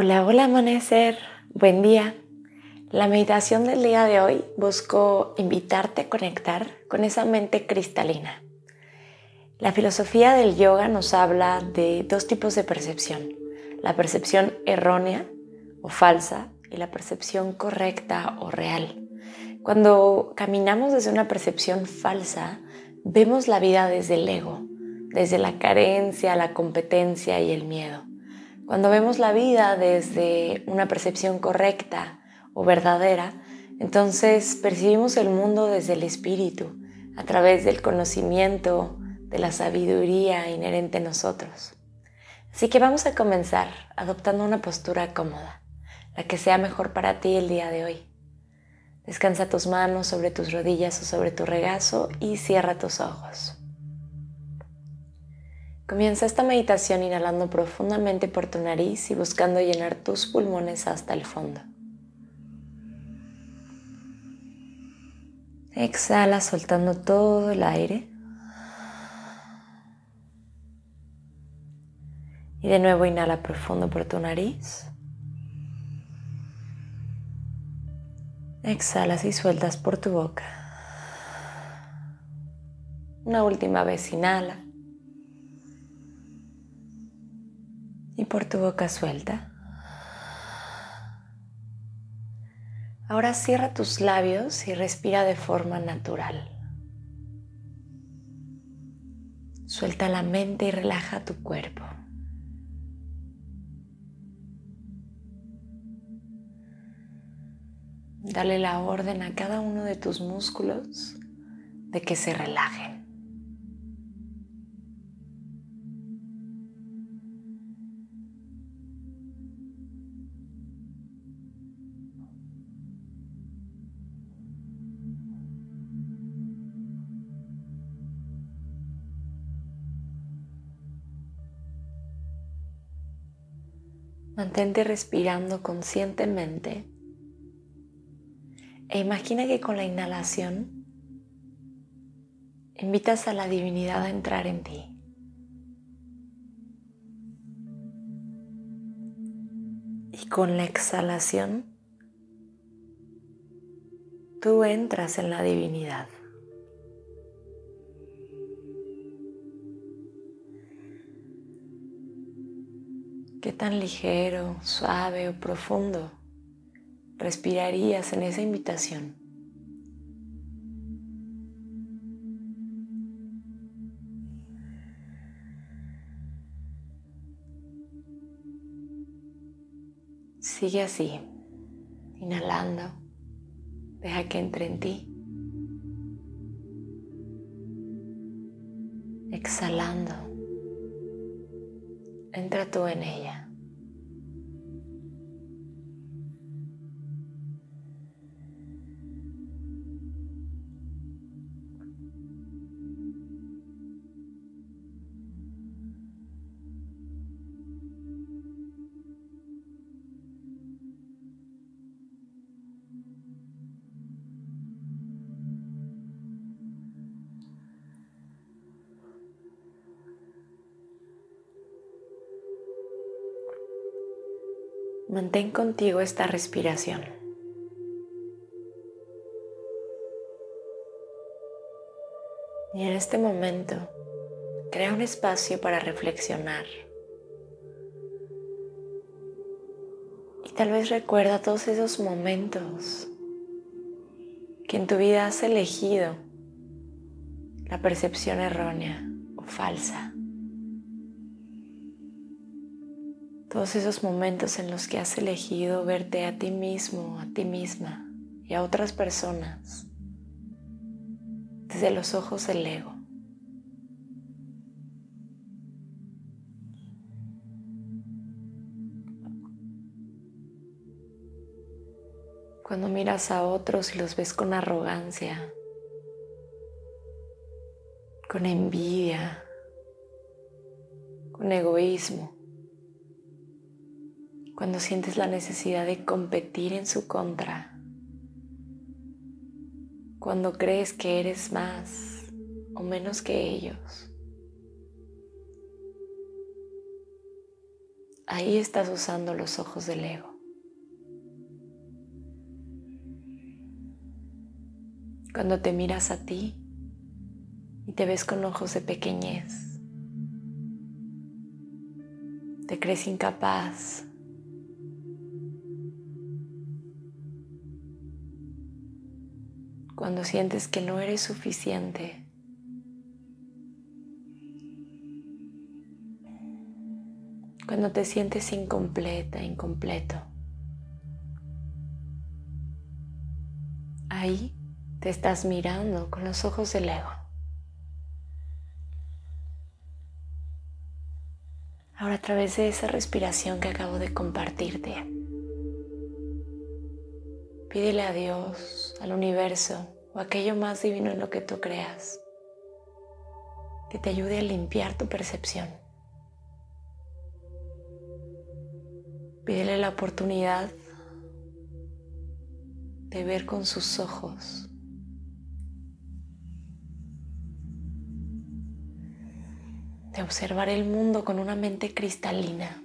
Hola, hola amanecer, buen día. La meditación del día de hoy busco invitarte a conectar con esa mente cristalina. La filosofía del yoga nos habla de dos tipos de percepción, la percepción errónea o falsa y la percepción correcta o real. Cuando caminamos desde una percepción falsa, vemos la vida desde el ego, desde la carencia, la competencia y el miedo. Cuando vemos la vida desde una percepción correcta o verdadera, entonces percibimos el mundo desde el espíritu, a través del conocimiento, de la sabiduría inherente en nosotros. Así que vamos a comenzar adoptando una postura cómoda, la que sea mejor para ti el día de hoy. Descansa tus manos sobre tus rodillas o sobre tu regazo y cierra tus ojos. Comienza esta meditación inhalando profundamente por tu nariz y buscando llenar tus pulmones hasta el fondo. Exhala soltando todo el aire. Y de nuevo inhala profundo por tu nariz. Exhalas y sueltas por tu boca. Una última vez inhala. Y por tu boca suelta. Ahora cierra tus labios y respira de forma natural. Suelta la mente y relaja tu cuerpo. Dale la orden a cada uno de tus músculos de que se relajen. Mantente respirando conscientemente e imagina que con la inhalación invitas a la divinidad a entrar en ti. Y con la exhalación, tú entras en la divinidad. Tan ligero, suave o profundo respirarías en esa invitación? Sigue así, inhalando, deja que entre en ti. Exhalando entra tú en ella. Mantén contigo esta respiración. Y en este momento, crea un espacio para reflexionar. Y tal vez recuerda todos esos momentos que en tu vida has elegido la percepción errónea o falsa. Todos esos momentos en los que has elegido verte a ti mismo, a ti misma y a otras personas desde los ojos del ego. Cuando miras a otros y los ves con arrogancia, con envidia, con egoísmo. Cuando sientes la necesidad de competir en su contra. Cuando crees que eres más o menos que ellos. Ahí estás usando los ojos del ego. Cuando te miras a ti y te ves con ojos de pequeñez, te crees incapaz. Cuando sientes que no eres suficiente. Cuando te sientes incompleta, incompleto. Ahí te estás mirando con los ojos del ego. Ahora a través de esa respiración que acabo de compartirte, pídele a Dios, al universo o aquello más divino en lo que tú creas, que te ayude a limpiar tu percepción. Pídele la oportunidad de ver con sus ojos de observar el mundo con una mente cristalina.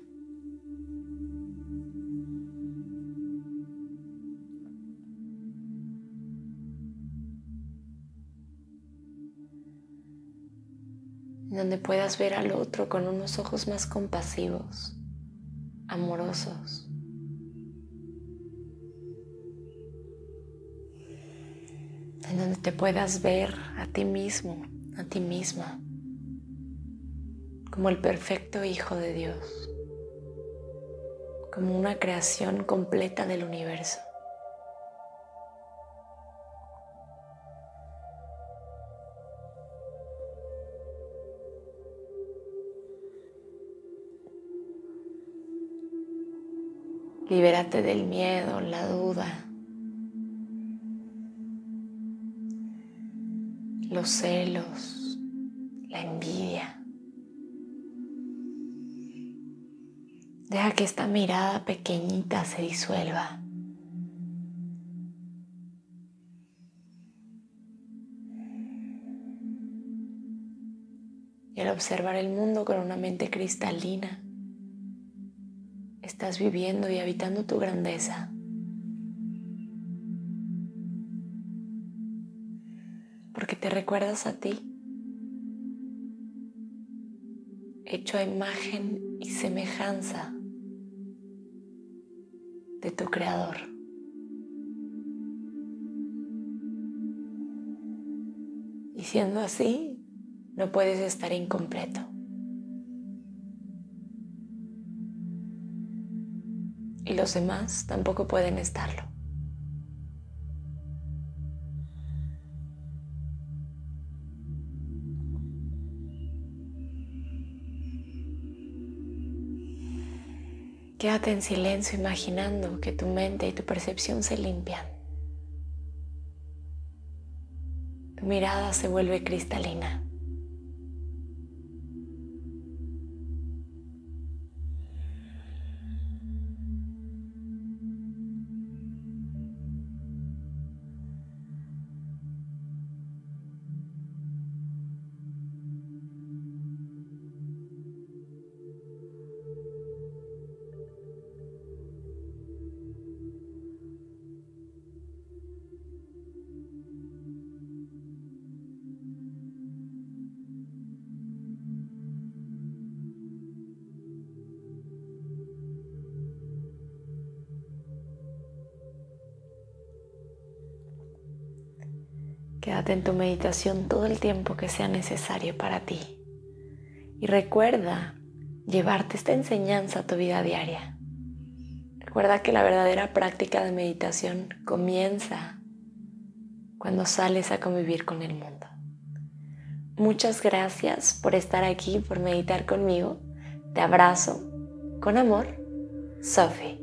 Donde puedas ver al otro con unos ojos más compasivos, amorosos. En donde te puedas ver a ti mismo, a ti misma como el perfecto Hijo de Dios, como una creación completa del universo. Libérate del miedo, la duda, los celos, la envidia. Deja que esta mirada pequeñita se disuelva. Y al observar el mundo con una mente cristalina, estás viviendo y habitando tu grandeza. Porque te recuerdas a ti, hecho a imagen y semejanza de tu creador. Y siendo así, no puedes estar incompleto. Los demás tampoco pueden estarlo. Quédate en silencio imaginando que tu mente y tu percepción se limpian. Tu mirada se vuelve cristalina. En tu meditación todo el tiempo que sea necesario para ti. Y recuerda llevarte esta enseñanza a tu vida diaria. Recuerda que la verdadera práctica de meditación comienza cuando sales a convivir con el mundo. Muchas gracias por estar aquí, por meditar conmigo. Te abrazo. Con amor, Sophie.